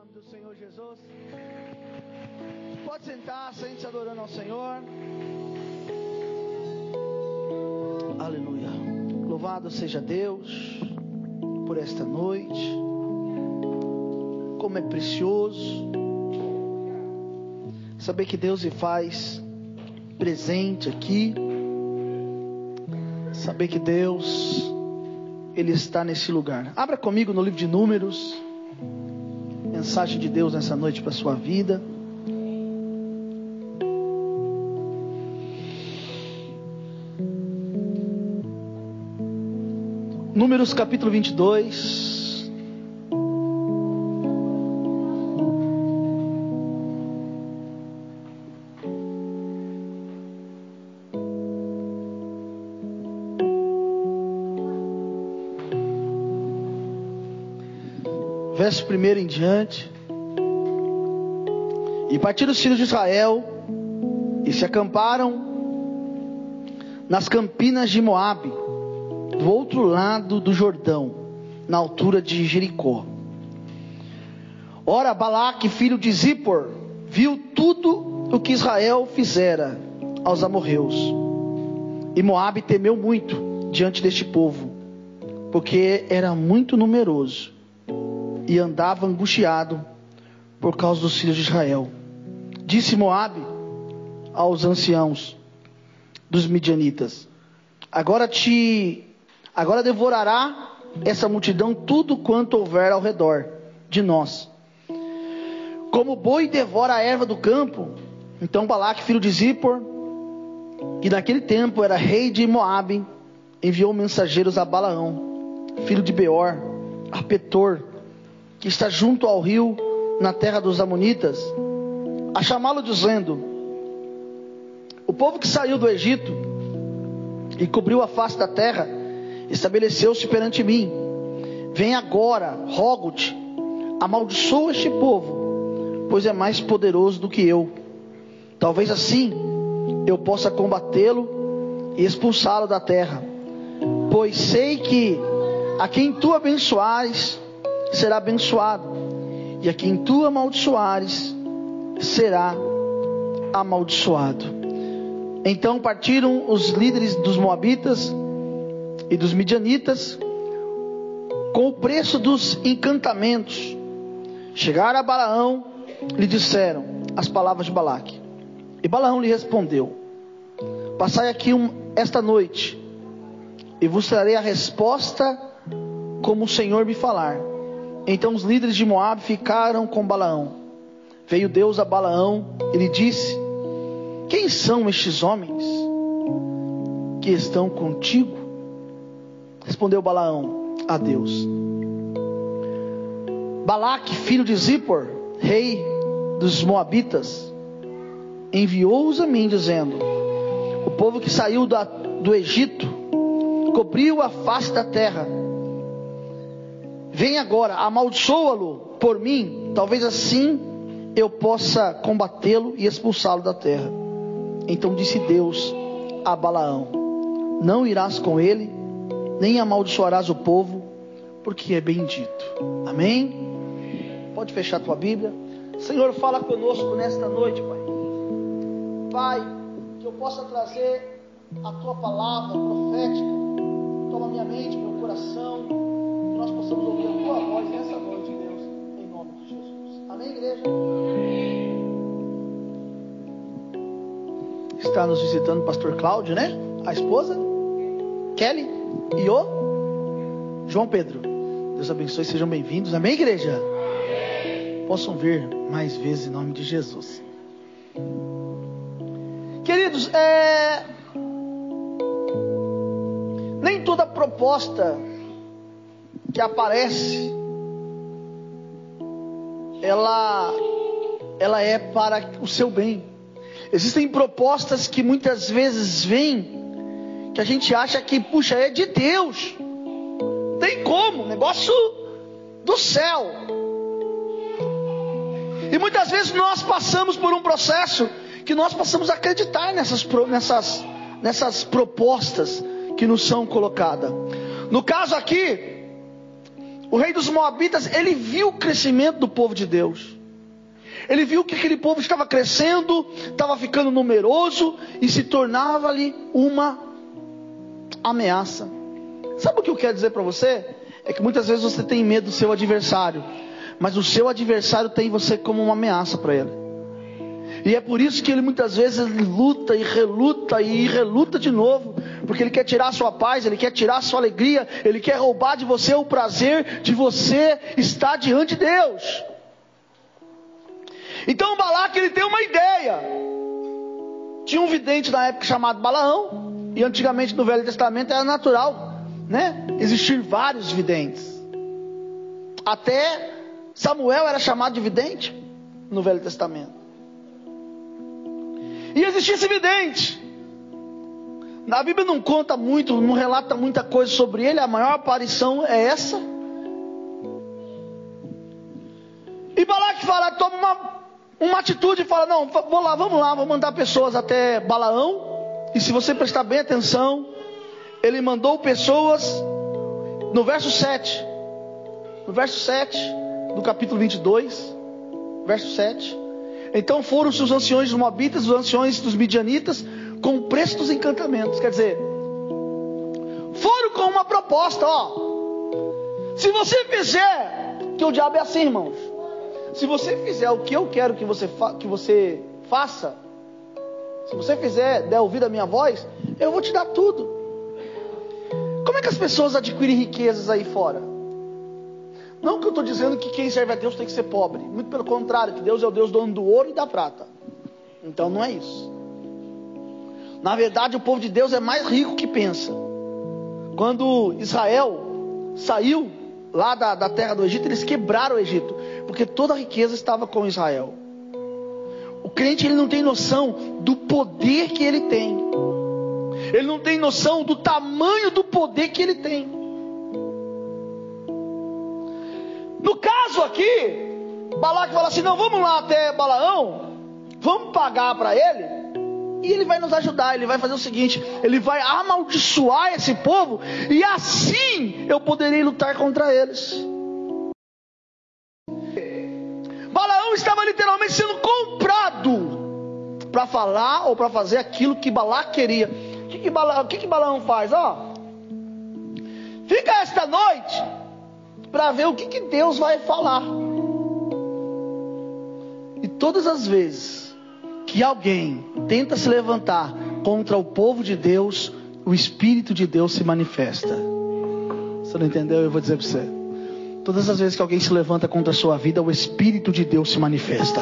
nome do Senhor Jesus. Pode sentar, sente-se adorando ao Senhor. Aleluia. Louvado seja Deus por esta noite. Como é precioso saber que Deus se faz presente aqui. Saber que Deus ele está nesse lugar. Abra comigo no livro de Números. Mensagem de Deus nessa noite para sua vida. Números capítulo 22. Verso primeiro em diante. E partiram os filhos de Israel e se acamparam nas campinas de Moabe do outro lado do Jordão, na altura de Jericó. Ora, Balaque, filho de Zippor, viu tudo o que Israel fizera aos amorreus. E Moabe temeu muito diante deste povo, porque era muito numeroso e andava angustiado por causa dos filhos de Israel. Disse Moabe aos anciãos dos midianitas: Agora te Agora devorará essa multidão tudo quanto houver ao redor de nós. Como o boi devora a erva do campo, então Balaque, filho de Zippor, que naquele tempo era rei de Moabe, enviou mensageiros a Balaão, filho de Beor, a Petor, que está junto ao rio, na terra dos Amonitas, a chamá-lo dizendo: O povo que saiu do Egito e cobriu a face da terra, estabeleceu-se perante mim. Vem agora, rogo-te, amaldiçoa este povo, pois é mais poderoso do que eu. Talvez assim eu possa combatê-lo e expulsá-lo da terra. Pois sei que a quem tu abençoares será abençoado, e a quem tu amaldiçoares será amaldiçoado. Então partiram os líderes dos Moabitas e dos midianitas, com o preço dos encantamentos, chegaram a Balaão, lhe disseram as palavras de Balaque. E Balaão lhe respondeu: Passai aqui um, esta noite, e vos trarei a resposta como o Senhor me falar. Então os líderes de Moab ficaram com Balaão. Veio Deus a Balaão e lhe disse: Quem são estes homens que estão contigo? Respondeu Balaão a Deus. Balaque, filho de Zippor, rei dos Moabitas, enviou-os a mim, dizendo: O povo que saiu da, do Egito cobriu a face da terra. Vem agora, amaldiçoa-lo por mim, talvez assim eu possa combatê-lo e expulsá-lo da terra. Então disse Deus a Balaão: Não irás com ele nem amaldiçoarás o povo, porque é bendito. Amém? Pode fechar tua Bíblia. Senhor, fala conosco nesta noite, Pai. Pai, que eu possa trazer a tua palavra profética. Toma minha mente, meu coração. Possamos ouvir a tua voz nessa noite, Deus. Em nome de Jesus. Amém, igreja? Está nos visitando o pastor Cláudio, né? A esposa? Kelly? e o João Pedro. Deus abençoe, sejam bem-vindos. Amém, igreja? Amém. Possam vir mais vezes em nome de Jesus. Queridos, é... nem toda proposta que aparece ela ela é para o seu bem. Existem propostas que muitas vezes vêm que a gente acha que, puxa, é de Deus. Tem como, negócio do céu. E muitas vezes nós passamos por um processo que nós passamos a acreditar nessas, nessas, nessas propostas que nos são colocadas. No caso aqui, o rei dos Moabitas, ele viu o crescimento do povo de Deus. Ele viu que aquele povo estava crescendo, estava ficando numeroso e se tornava ali uma ameaça. Sabe o que eu quero dizer para você? É que muitas vezes você tem medo do seu adversário, mas o seu adversário tem você como uma ameaça para ele. E é por isso que ele muitas vezes luta e reluta e reluta de novo, porque ele quer tirar a sua paz, ele quer tirar a sua alegria, ele quer roubar de você o prazer de você estar diante de Deus. Então Balaque ele tem uma ideia. Tinha um vidente na época chamado Balaão, e antigamente no Velho Testamento era natural, né? Existir vários videntes. Até Samuel era chamado de vidente no Velho Testamento. E existia esse vidente. Na Bíblia não conta muito, não relata muita coisa sobre ele, a maior aparição é essa. E Balaque fala, toma uma, uma atitude e fala: Não, vou lá, vamos lá, vou mandar pessoas até Balaão. E se você prestar bem atenção, ele mandou pessoas no verso 7. No verso 7 do capítulo 22, verso 7. Então foram os anciões dos Moabitas, os anciões dos Midianitas, com o preço dos encantamentos. Quer dizer, foram com uma proposta, ó. Se você fizer, que o diabo é assim, irmãos. Se você fizer o que eu quero que você, fa que você faça, se você fizer, der ouvido à minha voz, eu vou te dar tudo. Como é que as pessoas adquirem riquezas aí fora? Não que eu estou dizendo que quem serve a Deus tem que ser pobre. Muito pelo contrário, que Deus é o Deus dono do ouro e da prata. Então não é isso. Na verdade, o povo de Deus é mais rico que pensa. Quando Israel saiu lá da, da terra do Egito, eles quebraram o Egito, porque toda a riqueza estava com Israel. O crente ele não tem noção do poder que ele tem. Ele não tem noção do tamanho do poder que ele tem. No caso aqui, Balaque fala assim: não, vamos lá até Balaão, vamos pagar para ele e ele vai nos ajudar, ele vai fazer o seguinte: ele vai amaldiçoar esse povo, e assim eu poderei lutar contra eles. Balaão estava literalmente sendo comprado para falar ou para fazer aquilo que Balaão queria. O que, que, o que, que Balaão faz? Ó, fica esta noite para ver o que, que Deus vai falar. E todas as vezes que alguém tenta se levantar contra o povo de Deus, o Espírito de Deus se manifesta. Você não entendeu? Eu vou dizer para você. Todas as vezes que alguém se levanta contra a sua vida, o Espírito de Deus se manifesta.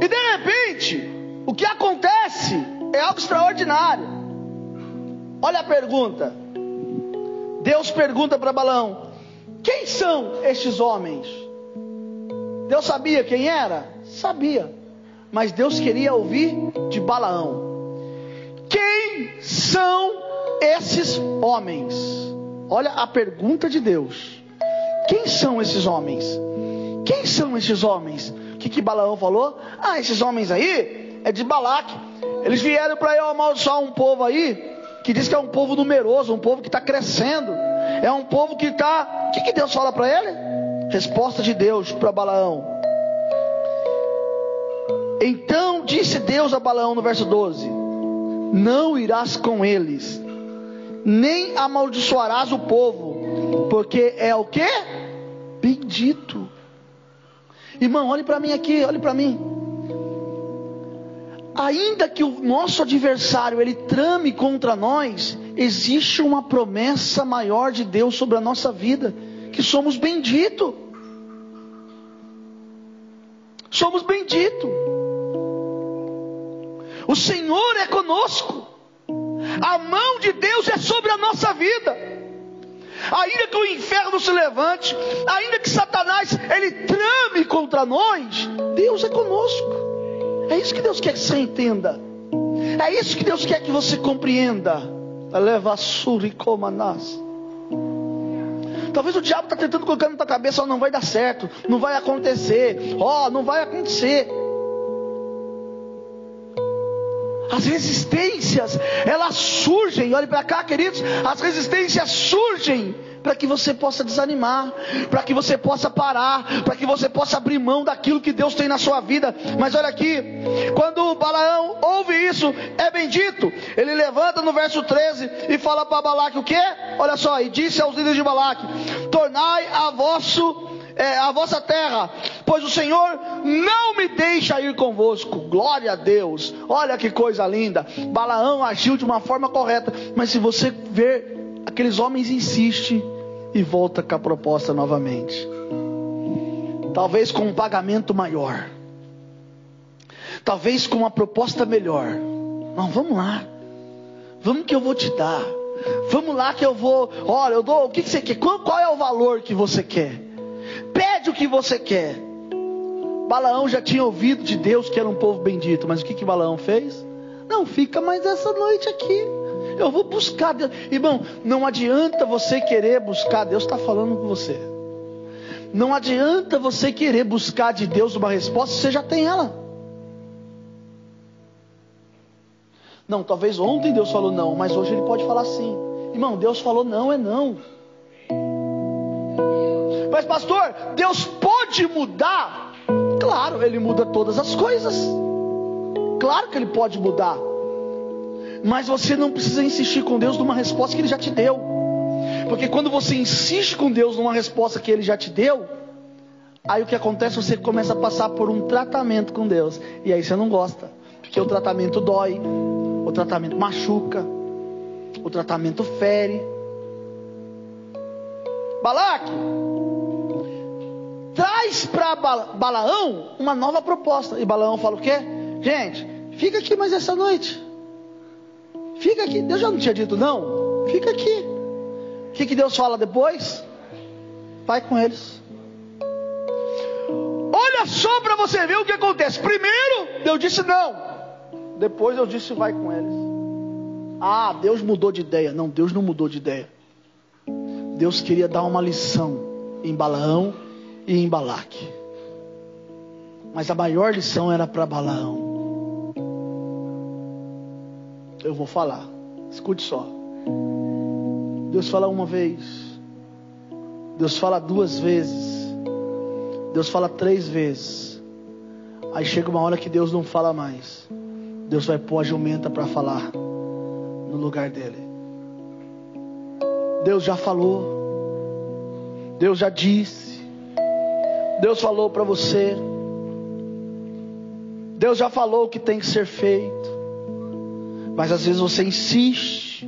E de repente, o que acontece é algo extraordinário. Olha a pergunta. Deus pergunta para Balão: Quem são estes homens? Deus sabia quem era? Sabia. Mas Deus queria ouvir de Balaão. Quem são esses homens? Olha a pergunta de Deus. Quem são esses homens? Quem são esses homens? O que, que Balaão falou? Ah, esses homens aí é de Balaque. Eles vieram para eu amaldiçoar um povo aí que diz que é um povo numeroso, um povo que está crescendo. É um povo que está. O que, que Deus fala para ele? Resposta de Deus para Balaão: então disse Deus a Balaão no verso 12: Não irás com eles, nem amaldiçoarás o povo, porque é o que? Bendito. Irmão, olhe para mim aqui, olhe para mim. Ainda que o nosso adversário ele trame contra nós, existe uma promessa maior de Deus sobre a nossa vida, que somos benditos. Somos benditos. O Senhor é conosco. A mão de Deus é sobre a nossa vida. Ainda que o inferno se levante, ainda que Satanás ele trame contra nós, Deus é conosco. É isso que Deus quer que você entenda. É isso que Deus quer que você compreenda. Leva suricomanás. Talvez o diabo está tentando colocar na tua cabeça, oh, não vai dar certo, não vai acontecer, ó, oh, não vai acontecer. As resistências, elas surgem, olhe para cá, queridos, as resistências surgem para que você possa desanimar, para que você possa parar, para que você possa abrir mão daquilo que Deus tem na sua vida. Mas olha aqui, quando Balaão ouve isso, é bendito. Ele levanta no verso 13 e fala para Balaque o que? Olha só, e disse aos líderes de Balaque: Tornai a vosso é, a vossa terra, pois o Senhor não me deixa ir convosco. Glória a Deus. Olha que coisa linda. Balaão agiu de uma forma correta, mas se você ver, aqueles homens insistem e volta com a proposta novamente. Talvez com um pagamento maior. Talvez com uma proposta melhor. Não, vamos lá. Vamos que eu vou te dar. Vamos lá que eu vou. Olha, eu dou. O que, você quer? Qual, qual é o valor que você quer? Pede o que você quer. Balaão já tinha ouvido de Deus que era um povo bendito, mas o que que Balaão fez? Não, fica mais essa noite aqui. Eu vou buscar Deus. Irmão, não adianta você querer buscar, Deus está falando com você. Não adianta você querer buscar de Deus uma resposta, você já tem ela. Não, talvez ontem Deus falou não, mas hoje Ele pode falar sim. Irmão, Deus falou não, é não. Mas, pastor, Deus pode mudar? Claro, Ele muda todas as coisas. Claro que Ele pode mudar. Mas você não precisa insistir com Deus numa resposta que Ele já te deu. Porque quando você insiste com Deus numa resposta que Ele já te deu, aí o que acontece? Você começa a passar por um tratamento com Deus. E aí você não gosta. Porque o tratamento dói, o tratamento machuca, o tratamento fere. Balaque, traz para Balaão uma nova proposta. E Balaão fala o quê? Gente, fica aqui mais essa noite. Fica aqui. Deus já não tinha dito não? Fica aqui. O que, que Deus fala depois? Vai com eles. Olha só para você ver o que acontece. Primeiro, Deus disse não. Depois eu disse vai com eles. Ah, Deus mudou de ideia. Não, Deus não mudou de ideia. Deus queria dar uma lição em Balaão e em Balaque. Mas a maior lição era para Balaão. Eu vou falar. Escute só. Deus fala uma vez. Deus fala duas vezes. Deus fala três vezes. Aí chega uma hora que Deus não fala mais. Deus vai pôr a jumenta para falar no lugar dele. Deus já falou. Deus já disse. Deus falou para você. Deus já falou o que tem que ser feito. Mas às vezes você insiste.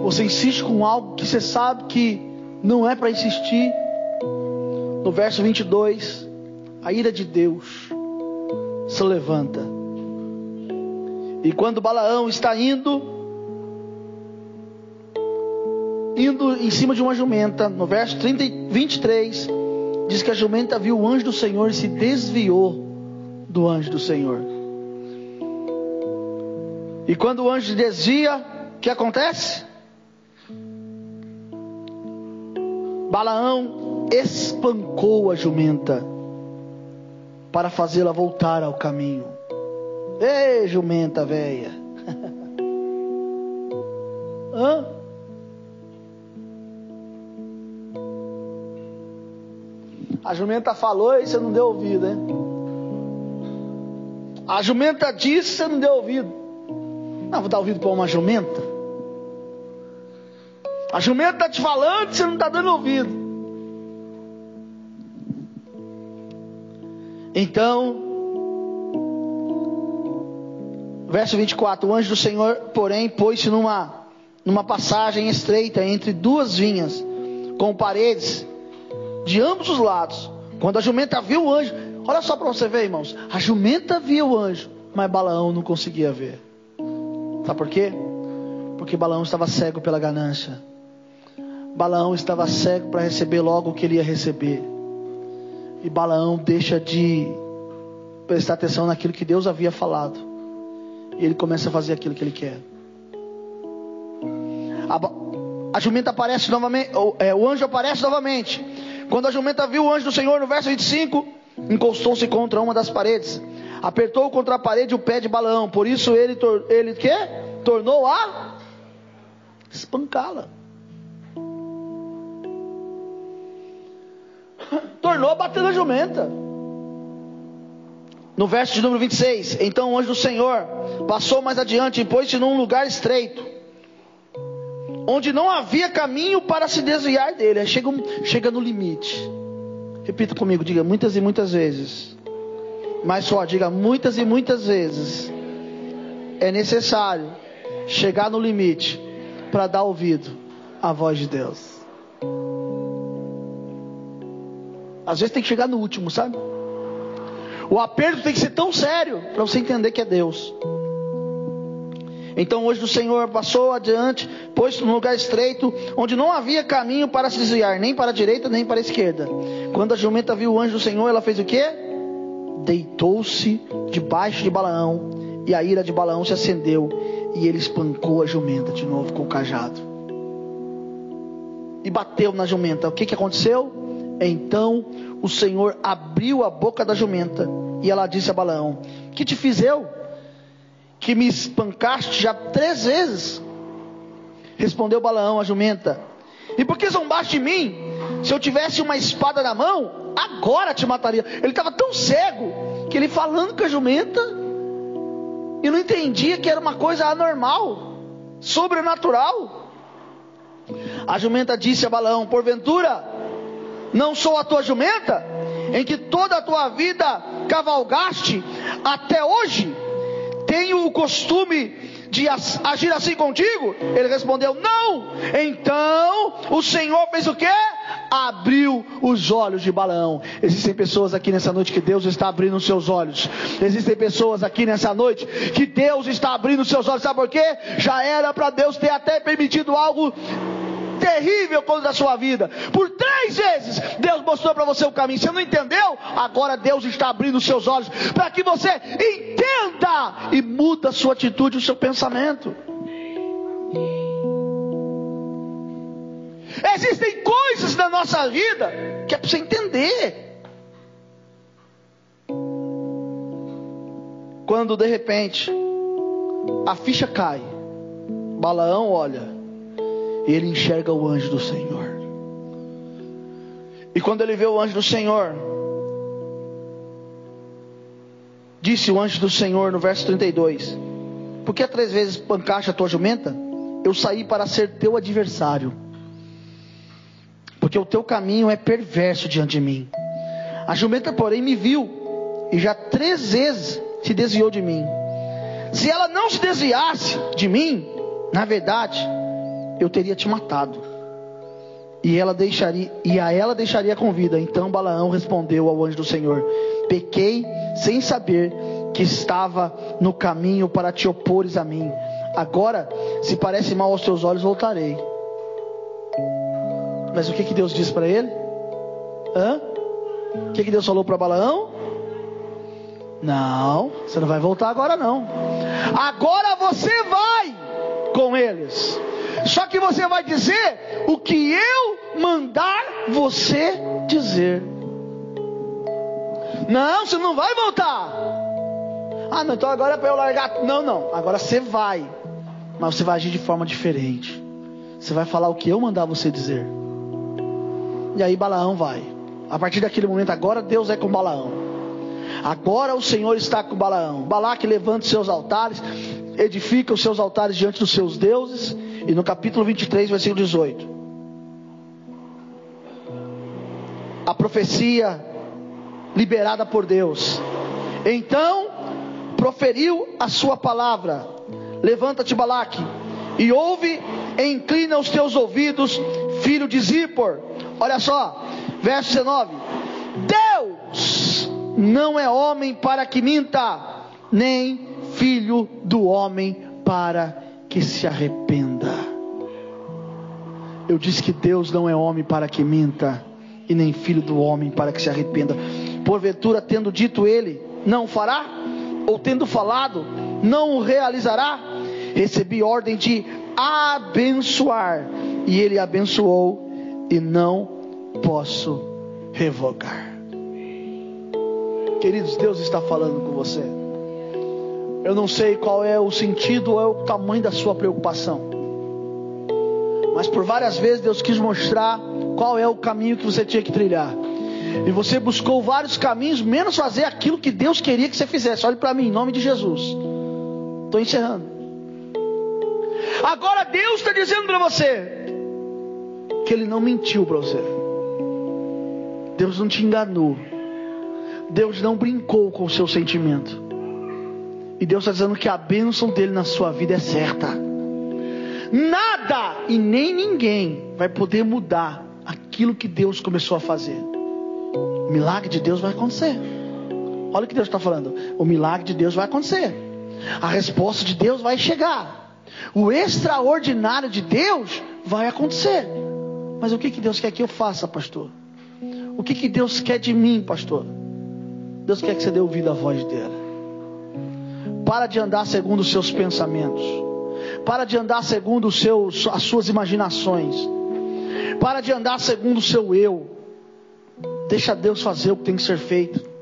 Você insiste com algo que você sabe que não é para insistir. No verso 22, a ira de Deus se levanta. E quando Balaão está indo, indo em cima de uma jumenta, no verso 30, 23, Diz que a jumenta viu o anjo do Senhor e se desviou do anjo do Senhor. E quando o anjo desvia, o que acontece? Balaão espancou a jumenta para fazê-la voltar ao caminho. Ei, jumenta velha. Hã? A jumenta falou e você não deu ouvido, né? A jumenta disse e você não deu ouvido. Não, vou dar ouvido para uma jumenta. A jumenta está te falando você não está dando ouvido. Então, verso 24: O anjo do Senhor, porém, pôs-se numa, numa passagem estreita entre duas vinhas, com paredes de ambos os lados. Quando a jumenta viu o anjo, olha só para você ver, irmãos. A jumenta viu o anjo, mas Balaão não conseguia ver. Sabe por quê? Porque Balaão estava cego pela ganância. Balaão estava cego para receber logo o que ele ia receber. E Balaão deixa de prestar atenção naquilo que Deus havia falado. E ele começa a fazer aquilo que ele quer. A, a jumenta aparece novamente, é, o anjo aparece novamente. Quando a jumenta viu o anjo do Senhor, no verso 25, encostou-se contra uma das paredes, Apertou contra a parede o pé de Balaão, por isso ele, ele que? Tornou a espancá-la. Tornou a bater na jumenta. No verso de número 26, então o anjo do Senhor passou mais adiante e pôs-se num lugar estreito, onde não havia caminho para se desviar dele. Chega, chega no limite. Repita comigo, diga muitas e muitas vezes. Mais só, diga muitas e muitas vezes. É necessário chegar no limite para dar ouvido à voz de Deus. Às vezes tem que chegar no último, sabe? O aperto tem que ser tão sério para você entender que é Deus. Então hoje o Senhor passou adiante, pôs no lugar estreito, onde não havia caminho para se desviar, nem para a direita, nem para a esquerda. Quando a jumenta viu o anjo do Senhor, ela fez o quê? Deitou-se debaixo de Balaão, e a ira de Balaão se acendeu, e ele espancou a jumenta de novo com o cajado. E bateu na jumenta. O que, que aconteceu? Então o Senhor abriu a boca da jumenta e ela disse a Balaão: Que te fiz eu? Que me espancaste já três vezes? Respondeu Balaão a jumenta: E por que zombaste de mim? Se eu tivesse uma espada na mão, agora te mataria. Ele estava tão cego que ele falando com a jumenta e não entendia que era uma coisa anormal, sobrenatural. A jumenta disse a Balaão: Porventura não sou a tua jumenta, em que toda a tua vida cavalgaste até hoje? Tenho o costume de agir assim contigo? Ele respondeu: Não. Então o Senhor fez o que? Abriu os olhos de Balaão. Existem pessoas aqui nessa noite que Deus está abrindo os seus olhos. Existem pessoas aqui nessa noite que Deus está abrindo os seus olhos. Sabe por quê? Já era para Deus ter até permitido algo terrível contra a sua vida. Por três vezes Deus mostrou para você o caminho. Você não entendeu? Agora Deus está abrindo os seus olhos para que você entenda e muda a sua atitude, o seu pensamento. Existem coisas na nossa vida que é para você entender. Quando de repente a ficha cai, Balaão olha, ele enxerga o anjo do Senhor. E quando ele vê o anjo do Senhor, disse o anjo do Senhor no verso 32: Por que três vezes pancaste a tua jumenta? Eu saí para ser teu adversário, porque o teu caminho é perverso diante de mim. A jumenta, porém, me viu e já três vezes se desviou de mim. Se ela não se desviasse de mim, na verdade, eu teria te matado. E ela deixaria e a ela deixaria com vida. Então Balaão respondeu ao anjo do Senhor: Pequei sem saber que estava no caminho para te opores a mim. Agora, se parece mal aos teus olhos, voltarei. Mas o que, que Deus disse para ele? Hã? O que, que Deus falou para Balaão? Não, você não vai voltar agora não. Agora você vai com eles. Só que você vai dizer o que eu mandar você dizer. Não, você não vai voltar. Ah, não, então agora é para eu largar. Não, não. Agora você vai. Mas você vai agir de forma diferente. Você vai falar o que eu mandar você dizer. E aí Balaão vai. A partir daquele momento, agora Deus é com Balaão. Agora o Senhor está com Balaão. Balaque levanta os seus altares, edifica os seus altares diante dos seus deuses e no capítulo 23, versículo 18, a profecia liberada por Deus. Então proferiu a sua palavra: Levanta-te, Balaque, e ouve e inclina os teus ouvidos, filho de Zippor. Olha só, verso 19: Deus não é homem para que minta, nem filho do homem para que se arrependa. Eu disse que Deus não é homem para que minta, e nem filho do homem para que se arrependa. Porventura, tendo dito ele, não fará? Ou tendo falado, não o realizará? Recebi ordem de abençoar, e ele abençoou, e não posso revogar. Queridos, Deus está falando com você. Eu não sei qual é o sentido ou é o tamanho da sua preocupação. Mas por várias vezes Deus quis mostrar qual é o caminho que você tinha que trilhar. E você buscou vários caminhos, menos fazer aquilo que Deus queria que você fizesse. Olhe para mim, em nome de Jesus. Estou encerrando. Agora Deus está dizendo para você que Ele não mentiu para você. Deus não te enganou. Deus não brincou com o seu sentimento. E Deus está dizendo que a bênção dele na sua vida é certa. Nada e nem ninguém vai poder mudar aquilo que Deus começou a fazer. O milagre de Deus vai acontecer. Olha o que Deus está falando. O milagre de Deus vai acontecer. A resposta de Deus vai chegar. O extraordinário de Deus vai acontecer. Mas o que, que Deus quer que eu faça, pastor? O que, que Deus quer de mim, pastor? Deus quer que você dê ouvido à voz dele. Para de andar segundo os seus pensamentos. Para de andar segundo as suas imaginações. Para de andar segundo o seu eu. Deixa Deus fazer o que tem que ser feito.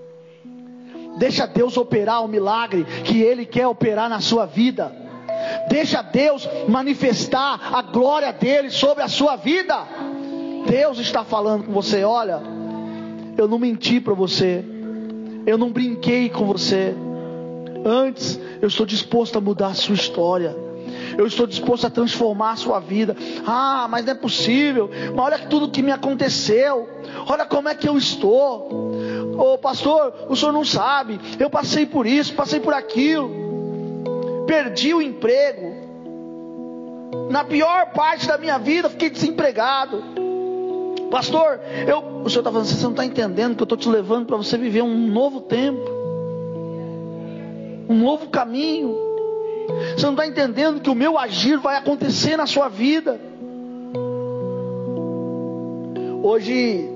Deixa Deus operar o milagre que Ele quer operar na sua vida. Deixa Deus manifestar a glória dele sobre a sua vida. Deus está falando com você: olha, eu não menti para você, eu não brinquei com você. Antes, eu estou disposto a mudar a sua história. Eu estou disposto a transformar a sua vida. Ah, mas não é possível. Mas olha tudo que me aconteceu. Olha como é que eu estou. Ô oh, pastor, o senhor não sabe. Eu passei por isso, passei por aquilo. Perdi o emprego. Na pior parte da minha vida, fiquei desempregado. Pastor, eu, o senhor está falando, você não está entendendo que eu estou te levando para você viver um novo tempo, um novo caminho. Você não está entendendo que o meu agir vai acontecer na sua vida. Hoje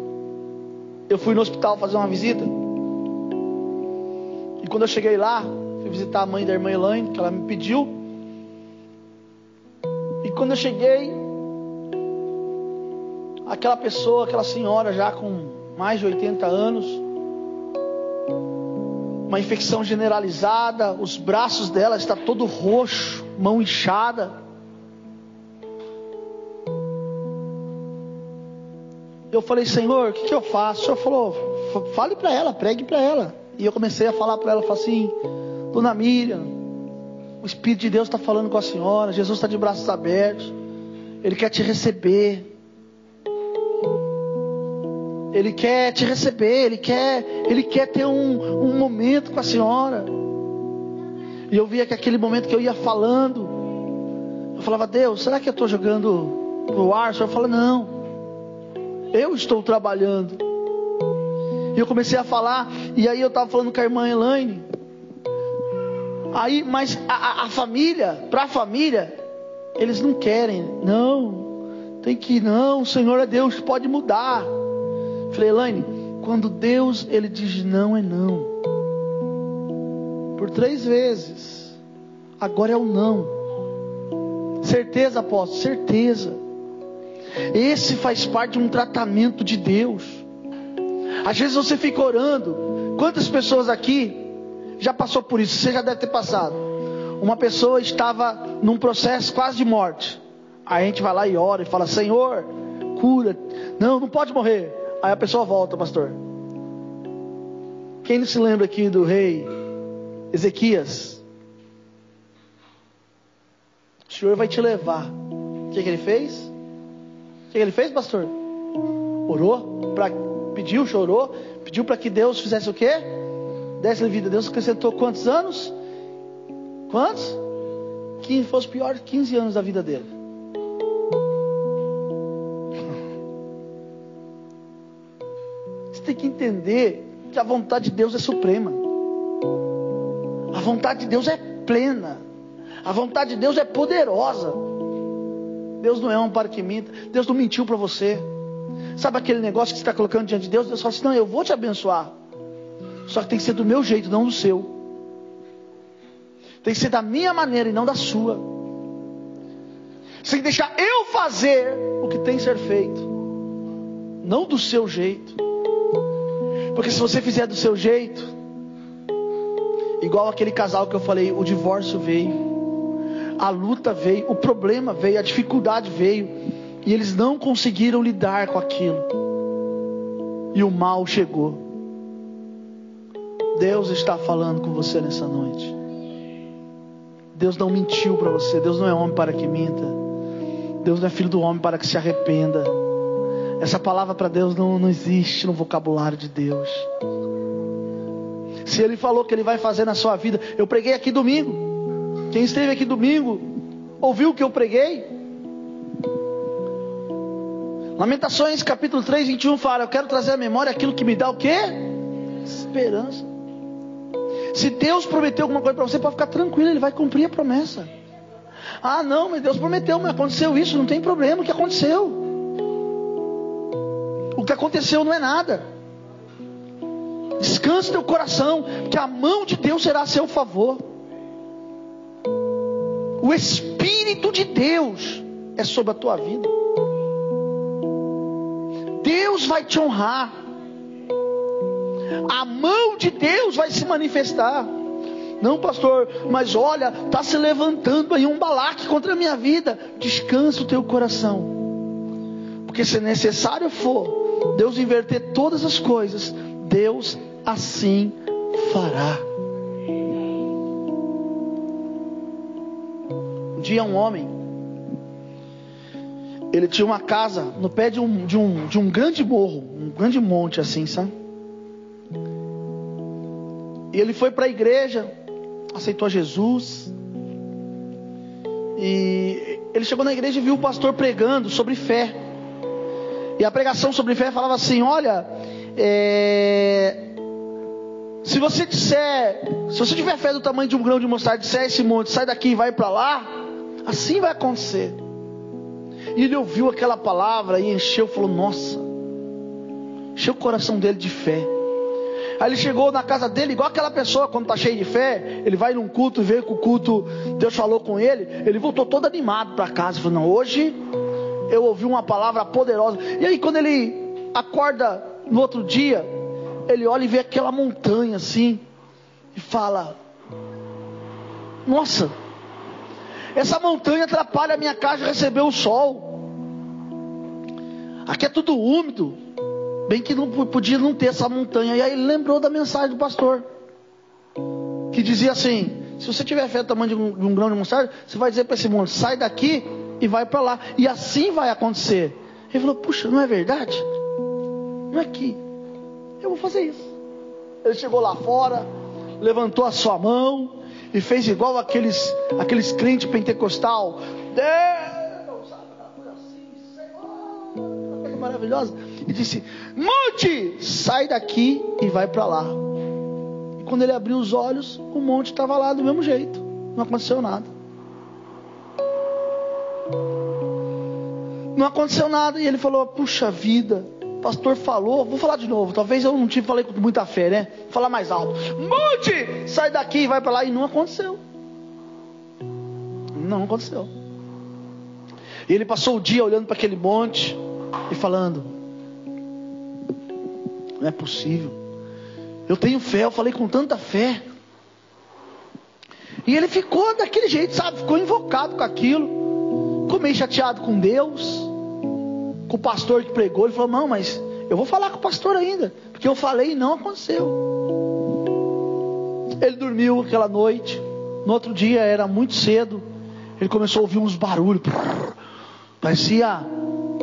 eu fui no hospital fazer uma visita. E quando eu cheguei lá, fui visitar a mãe da irmã Elaine, que ela me pediu. E quando eu cheguei, aquela pessoa, aquela senhora já com mais de 80 anos, uma infecção generalizada, os braços dela está todo roxo, mão inchada. Eu falei, Senhor, o que, que eu faço? O Senhor falou, fale para ela, pregue para ela. E eu comecei a falar para ela, falei assim, Dona Miriam, o Espírito de Deus está falando com a senhora, Jesus está de braços abertos, Ele quer te receber. Ele quer te receber, ele quer, ele quer ter um, um momento com a senhora. E eu via que aquele momento que eu ia falando, eu falava, Deus, será que eu estou jogando no ar? O senhor fala, não, eu estou trabalhando. E eu comecei a falar, e aí eu estava falando com a irmã Elaine. Aí, mas a, a família, para a família, eles não querem, não, tem que, não, o Senhor é Deus, pode mudar. Falei, Elaine, quando Deus ele diz não é não. Por três vezes. Agora é o não. Certeza, apóstolo? Certeza. Esse faz parte de um tratamento de Deus. Às vezes você fica orando. Quantas pessoas aqui já passou por isso? Você já deve ter passado. Uma pessoa estava num processo quase de morte. Aí a gente vai lá e ora e fala: Senhor, cura. Não, não pode morrer. Aí a pessoa volta, pastor. Quem não se lembra aqui do rei Ezequias? O Senhor vai te levar. O que, que ele fez? O que, que ele fez, pastor? Orou, pra, pediu, chorou, pediu para que Deus fizesse o quê? Desse vida. Deus acrescentou quantos anos? Quantos? Que fosse pior 15 anos da vida dele. Tem que entender que a vontade de Deus é suprema. A vontade de Deus é plena. A vontade de Deus é poderosa. Deus não é um para que minta. Deus não mentiu para você. Sabe aquele negócio que você está colocando diante de Deus? Deus fala assim: não, eu vou te abençoar. Só que tem que ser do meu jeito, não do seu. Tem que ser da minha maneira e não da sua. Você tem que deixar eu fazer o que tem que ser feito, não do seu jeito. Porque se você fizer do seu jeito, igual aquele casal que eu falei, o divórcio veio, a luta veio, o problema veio, a dificuldade veio, e eles não conseguiram lidar com aquilo. e o mal chegou. Deus está falando com você nessa noite. Deus não mentiu para você. Deus não é homem para que minta. Deus não é filho do homem para que se arrependa. Essa palavra para Deus não, não existe no vocabulário de Deus. Se Ele falou que Ele vai fazer na sua vida, eu preguei aqui domingo. Quem esteve aqui domingo, ouviu o que eu preguei? Lamentações capítulo 3, 21 fala: Eu quero trazer à memória aquilo que me dá o quê? Esperança. Se Deus prometeu alguma coisa para você, pode ficar tranquilo, Ele vai cumprir a promessa. Ah, não, mas Deus prometeu, mas aconteceu isso, não tem problema, o que aconteceu? Que aconteceu não é nada. Descanse teu coração, que a mão de Deus será a seu favor. O Espírito de Deus é sobre a tua vida. Deus vai te honrar. A mão de Deus vai se manifestar. Não, pastor, mas olha, está se levantando aí um balaque contra a minha vida. Descansa o teu coração. Porque se necessário for, Deus inverter todas as coisas, Deus assim fará. Um dia um homem, ele tinha uma casa no pé de um, de um, de um grande morro, um grande monte assim, sabe? E ele foi para a igreja, aceitou Jesus. E ele chegou na igreja e viu o pastor pregando sobre fé. E a pregação sobre fé falava assim: Olha, é, se você disser, se você tiver fé do tamanho de um grão de mostarda, disser esse monte, sai daqui e vai para lá, assim vai acontecer. E ele ouviu aquela palavra e encheu, falou: Nossa, encheu o coração dele de fé. Aí ele chegou na casa dele, igual aquela pessoa quando está cheio de fé, ele vai num culto vê que o culto, Deus falou com ele, ele voltou todo animado para casa, falou: Não, hoje eu ouvi uma palavra poderosa. E aí quando ele acorda no outro dia, ele olha e vê aquela montanha assim, e fala: Nossa, essa montanha atrapalha a minha casa receber o sol. Aqui é tudo úmido. Bem que não podia não ter essa montanha. E aí ele lembrou da mensagem do pastor. Que dizia assim: se você tiver fé do tamanho de um, de um grão de mostarda, você vai dizer para esse monte: sai daqui e vai para lá. E assim vai acontecer. Ele falou: puxa, não é verdade? Não é que eu vou fazer isso. Ele chegou lá fora, levantou a sua mão e fez igual aqueles, aqueles crentes pentecostal. Deus, assim, maravilhosa e disse: Monte, sai daqui e vai para lá. E quando ele abriu os olhos, o monte estava lá do mesmo jeito, não aconteceu nada. Não aconteceu nada, e ele falou: Puxa vida, o pastor falou, vou falar de novo. Talvez eu não tive, falei com muita fé, né? Vou falar mais alto: Monte, sai daqui e vai para lá. E não aconteceu. Não aconteceu. E ele passou o dia olhando para aquele monte e falando: não é possível. Eu tenho fé, eu falei com tanta fé. E ele ficou daquele jeito, sabe? Ficou invocado com aquilo. Ficou meio chateado com Deus. Com o pastor que pregou. Ele falou: Não, mas eu vou falar com o pastor ainda. Porque eu falei e não aconteceu. Ele dormiu aquela noite. No outro dia era muito cedo. Ele começou a ouvir uns barulhos. Parecia.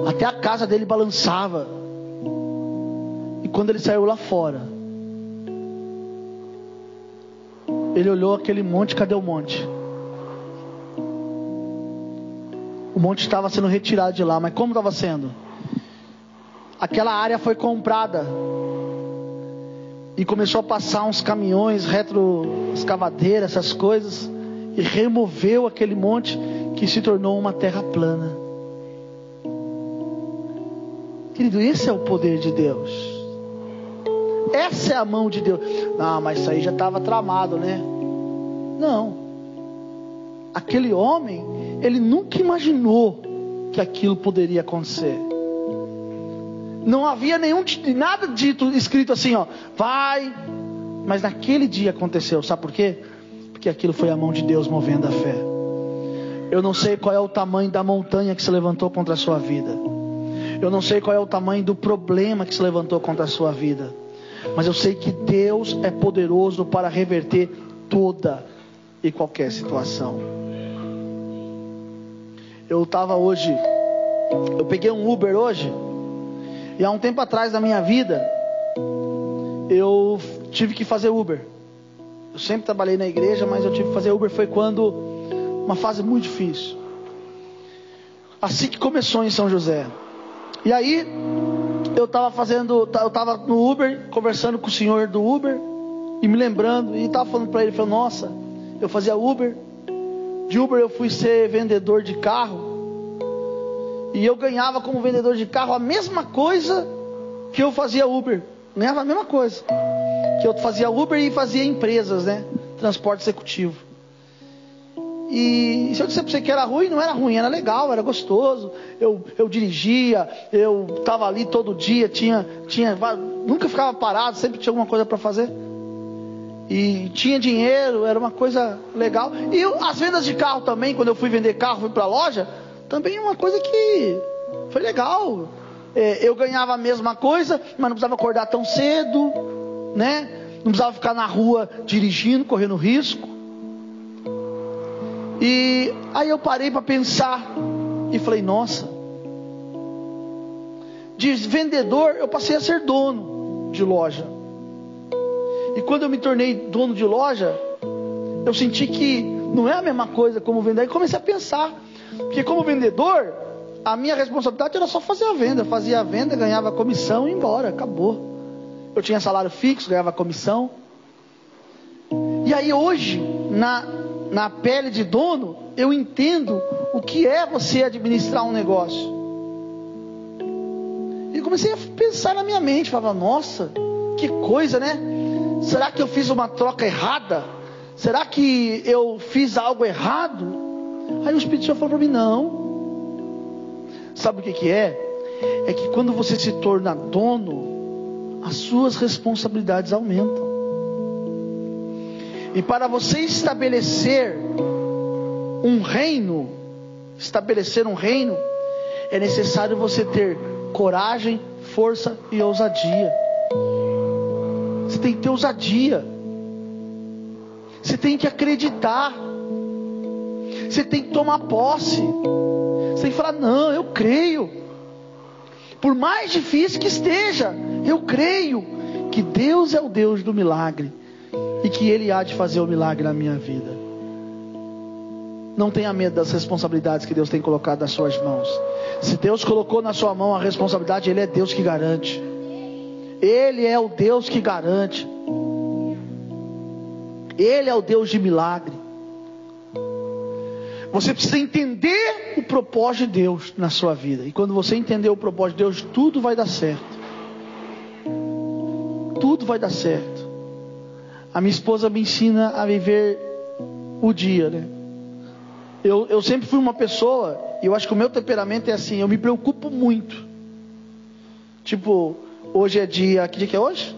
Até a casa dele balançava quando ele saiu lá fora, ele olhou aquele monte, cadê o monte? O monte estava sendo retirado de lá, mas como estava sendo? Aquela área foi comprada e começou a passar uns caminhões, retroescavadeiras, essas coisas, e removeu aquele monte que se tornou uma terra plana. Querido, esse é o poder de Deus. Essa é a mão de Deus. Não, mas isso aí já estava tramado, né? Não. Aquele homem, ele nunca imaginou que aquilo poderia acontecer. Não havia nenhum nada dito escrito assim, ó, vai. Mas naquele dia aconteceu, sabe por quê? Porque aquilo foi a mão de Deus movendo a fé. Eu não sei qual é o tamanho da montanha que se levantou contra a sua vida. Eu não sei qual é o tamanho do problema que se levantou contra a sua vida. Mas eu sei que Deus é poderoso para reverter toda e qualquer situação. Eu estava hoje, eu peguei um Uber hoje, e há um tempo atrás na minha vida, eu tive que fazer Uber. Eu sempre trabalhei na igreja, mas eu tive que fazer Uber foi quando uma fase muito difícil. Assim que começou em São José. E aí eu estava fazendo, eu estava no Uber conversando com o senhor do Uber e me lembrando e estava falando para ele, falou: "Nossa, eu fazia Uber. De Uber eu fui ser vendedor de carro. E eu ganhava como vendedor de carro a mesma coisa que eu fazia Uber. Ganhava a mesma coisa. Que eu fazia Uber e fazia empresas, né? Transporte executivo. E se eu disser para você que era ruim, não era ruim, era legal, era gostoso. Eu, eu dirigia, eu estava ali todo dia, tinha, tinha, nunca ficava parado, sempre tinha alguma coisa para fazer. E tinha dinheiro, era uma coisa legal. E as vendas de carro também, quando eu fui vender carro, fui para a loja, também uma coisa que foi legal. É, eu ganhava a mesma coisa, mas não precisava acordar tão cedo, né? Não precisava ficar na rua dirigindo, correndo risco. E aí eu parei para pensar e falei: nossa, de vendedor eu passei a ser dono de loja. E quando eu me tornei dono de loja, eu senti que não é a mesma coisa como vendedor. E comecei a pensar, porque como vendedor, a minha responsabilidade era só fazer a venda. Eu fazia a venda, ganhava comissão e ia embora, acabou. Eu tinha salário fixo, ganhava comissão. E aí hoje, na na pele de dono, eu entendo o que é você administrar um negócio. E comecei a pensar na minha mente, falava, nossa, que coisa, né? Será que eu fiz uma troca errada? Será que eu fiz algo errado? Aí o Espírito Santo falou para mim, não. Sabe o que, que é? É que quando você se torna dono, as suas responsabilidades aumentam. E para você estabelecer um reino, estabelecer um reino, é necessário você ter coragem, força e ousadia. Tem que ter ousadia. Você tem que acreditar. Você tem que tomar posse. Você tem que falar: não, eu creio. Por mais difícil que esteja, eu creio que Deus é o Deus do milagre e que Ele há de fazer o milagre na minha vida. Não tenha medo das responsabilidades que Deus tem colocado nas suas mãos. Se Deus colocou na sua mão a responsabilidade, Ele é Deus que garante. Ele é o Deus que garante. Ele é o Deus de milagre. Você precisa entender o propósito de Deus na sua vida. E quando você entender o propósito de Deus, tudo vai dar certo. Tudo vai dar certo. A minha esposa me ensina a viver o dia, né? Eu, eu sempre fui uma pessoa, e eu acho que o meu temperamento é assim, eu me preocupo muito. Tipo, hoje é dia, que dia que é hoje?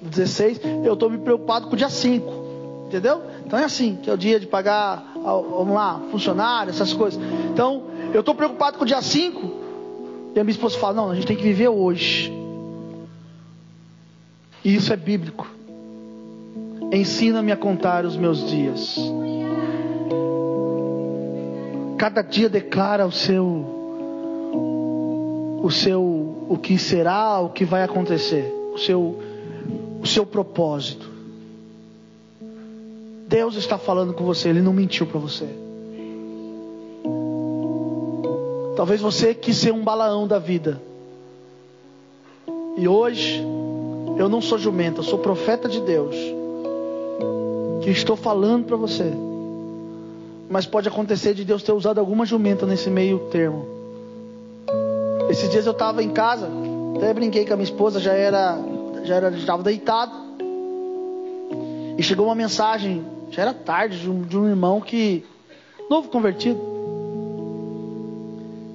16, eu estou me preocupado com o dia 5, entendeu? Então é assim, que é o dia de pagar, vamos lá, funcionário, essas coisas. Então, eu estou preocupado com o dia 5, e a minha esposa fala, não, a gente tem que viver hoje. E isso é bíblico. Ensina-me a contar os meus dias. Cada dia declara o seu o seu o que será, o que vai acontecer, o seu o seu propósito. Deus está falando com você, ele não mentiu para você. Talvez você quis ser um balaão da vida. E hoje eu não sou jumenta, eu sou profeta de Deus que estou falando para você. Mas pode acontecer de Deus ter usado alguma jumenta nesse meio termo. Esses dias eu estava em casa, até brinquei com a minha esposa, já era, já era, estava deitado. E chegou uma mensagem, já era tarde, de um, de um irmão que novo convertido.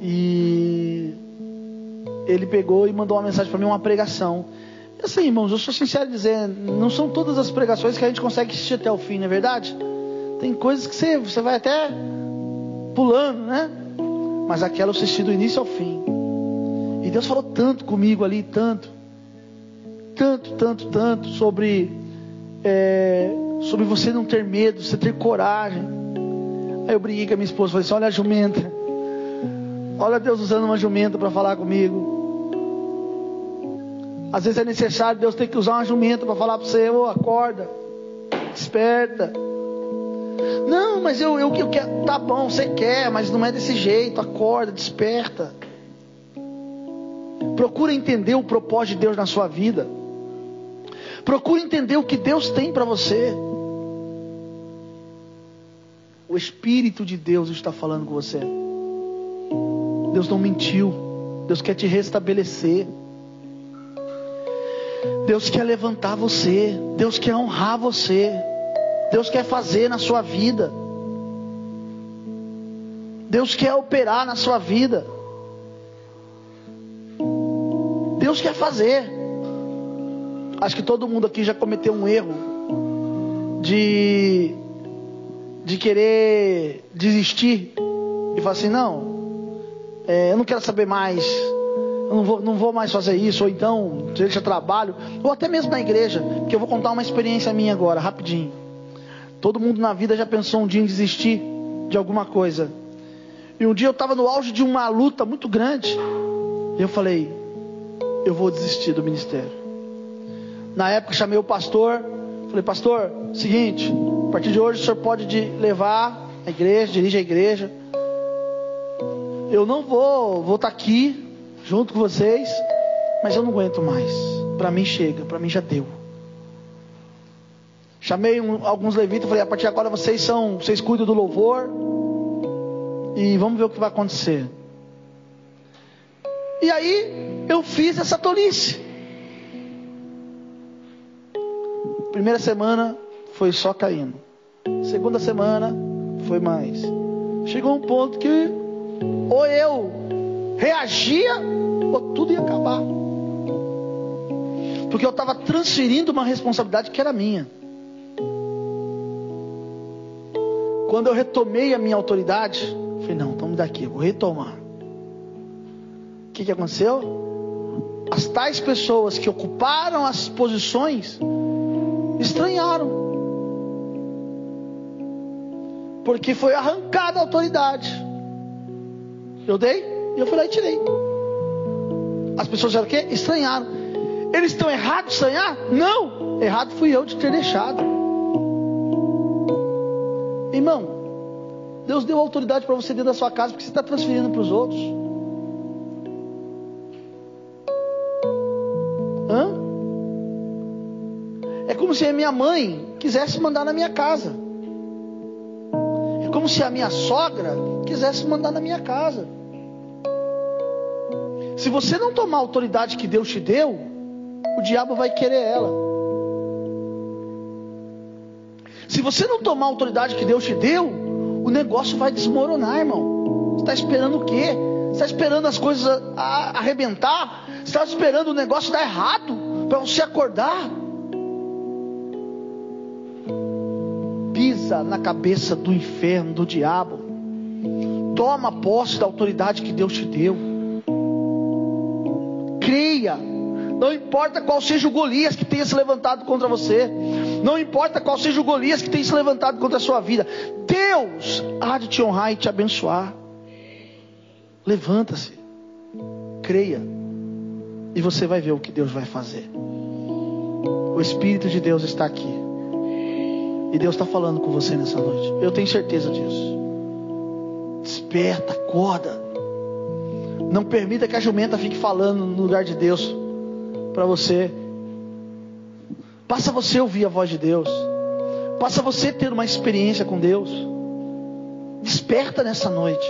E ele pegou e mandou uma mensagem para mim, uma pregação. Assim, irmãos, eu sou sincero dizer, não são todas as pregações que a gente consegue assistir até o fim, não é verdade? Tem coisas que você, você vai até pulando, né? Mas aquela eu assisti do início ao fim. E Deus falou tanto comigo ali, tanto, tanto, tanto, tanto sobre é, sobre você não ter medo, você ter coragem. Aí eu briguei com a minha esposa, falei assim: olha a jumenta, olha Deus usando uma jumenta para falar comigo. Às vezes é necessário Deus ter que usar uma jumenta para falar para você: ô, oh, acorda, desperta. Não, mas eu, eu, eu quero. Tá bom, você quer, mas não é desse jeito. Acorda, desperta. Procura entender o propósito de Deus na sua vida. Procura entender o que Deus tem para você. O Espírito de Deus está falando com você. Deus não mentiu. Deus quer te restabelecer. Deus quer levantar você. Deus quer honrar você. Deus quer fazer na sua vida. Deus quer operar na sua vida. Deus quer fazer. Acho que todo mundo aqui já cometeu um erro de de querer desistir e falar assim, não, é, eu não quero saber mais, eu não vou, não vou mais fazer isso, ou então deixa trabalho, ou até mesmo na igreja, porque eu vou contar uma experiência minha agora, rapidinho. Todo mundo na vida já pensou um dia em desistir de alguma coisa. E um dia eu estava no auge de uma luta muito grande. E eu falei, eu vou desistir do ministério. Na época chamei o pastor, falei, pastor, seguinte, a partir de hoje o senhor pode levar a igreja, dirige a igreja. Eu não vou, vou estar tá aqui junto com vocês, mas eu não aguento mais. Para mim chega, para mim já deu. Chamei um, alguns levitas, falei, a partir de agora vocês são, vocês cuidam do louvor e vamos ver o que vai acontecer. E aí eu fiz essa tolice. Primeira semana foi só caindo. Segunda semana foi mais. Chegou um ponto que ou eu reagia ou tudo ia acabar. Porque eu estava transferindo uma responsabilidade que era minha. Quando eu retomei a minha autoridade, falei, não, vamos daqui, eu vou retomar. O que, que aconteceu? As tais pessoas que ocuparam as posições estranharam. Porque foi arrancada a autoridade. Eu dei e eu fui lá e tirei. As pessoas eram o quê? Estranharam. Eles estão errados de estranhar? Não! Errado fui eu de ter deixado. Irmão, Deus deu autoridade para você dentro da sua casa porque você está transferindo para os outros. Se minha mãe quisesse mandar na minha casa. É como se a minha sogra quisesse mandar na minha casa. Se você não tomar a autoridade que Deus te deu, o diabo vai querer ela. Se você não tomar a autoridade que Deus te deu, o negócio vai desmoronar, irmão. Você está esperando o quê? Você está esperando as coisas arrebentar? Você está esperando o negócio dar errado para você acordar? Na cabeça do inferno, do diabo. Toma posse da autoridade que Deus te deu. Creia. Não importa qual seja o Golias que tenha se levantado contra você. Não importa qual seja o Golias que tenha se levantado contra a sua vida. Deus há de te honrar e te abençoar. Levanta-se. Creia. E você vai ver o que Deus vai fazer. O Espírito de Deus está aqui. E Deus está falando com você nessa noite. Eu tenho certeza disso. Desperta, acorda. Não permita que a jumenta fique falando no lugar de Deus para você. Passa você ouvir a voz de Deus. Passa você ter uma experiência com Deus. Desperta nessa noite.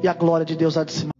E a glória de Deus há de se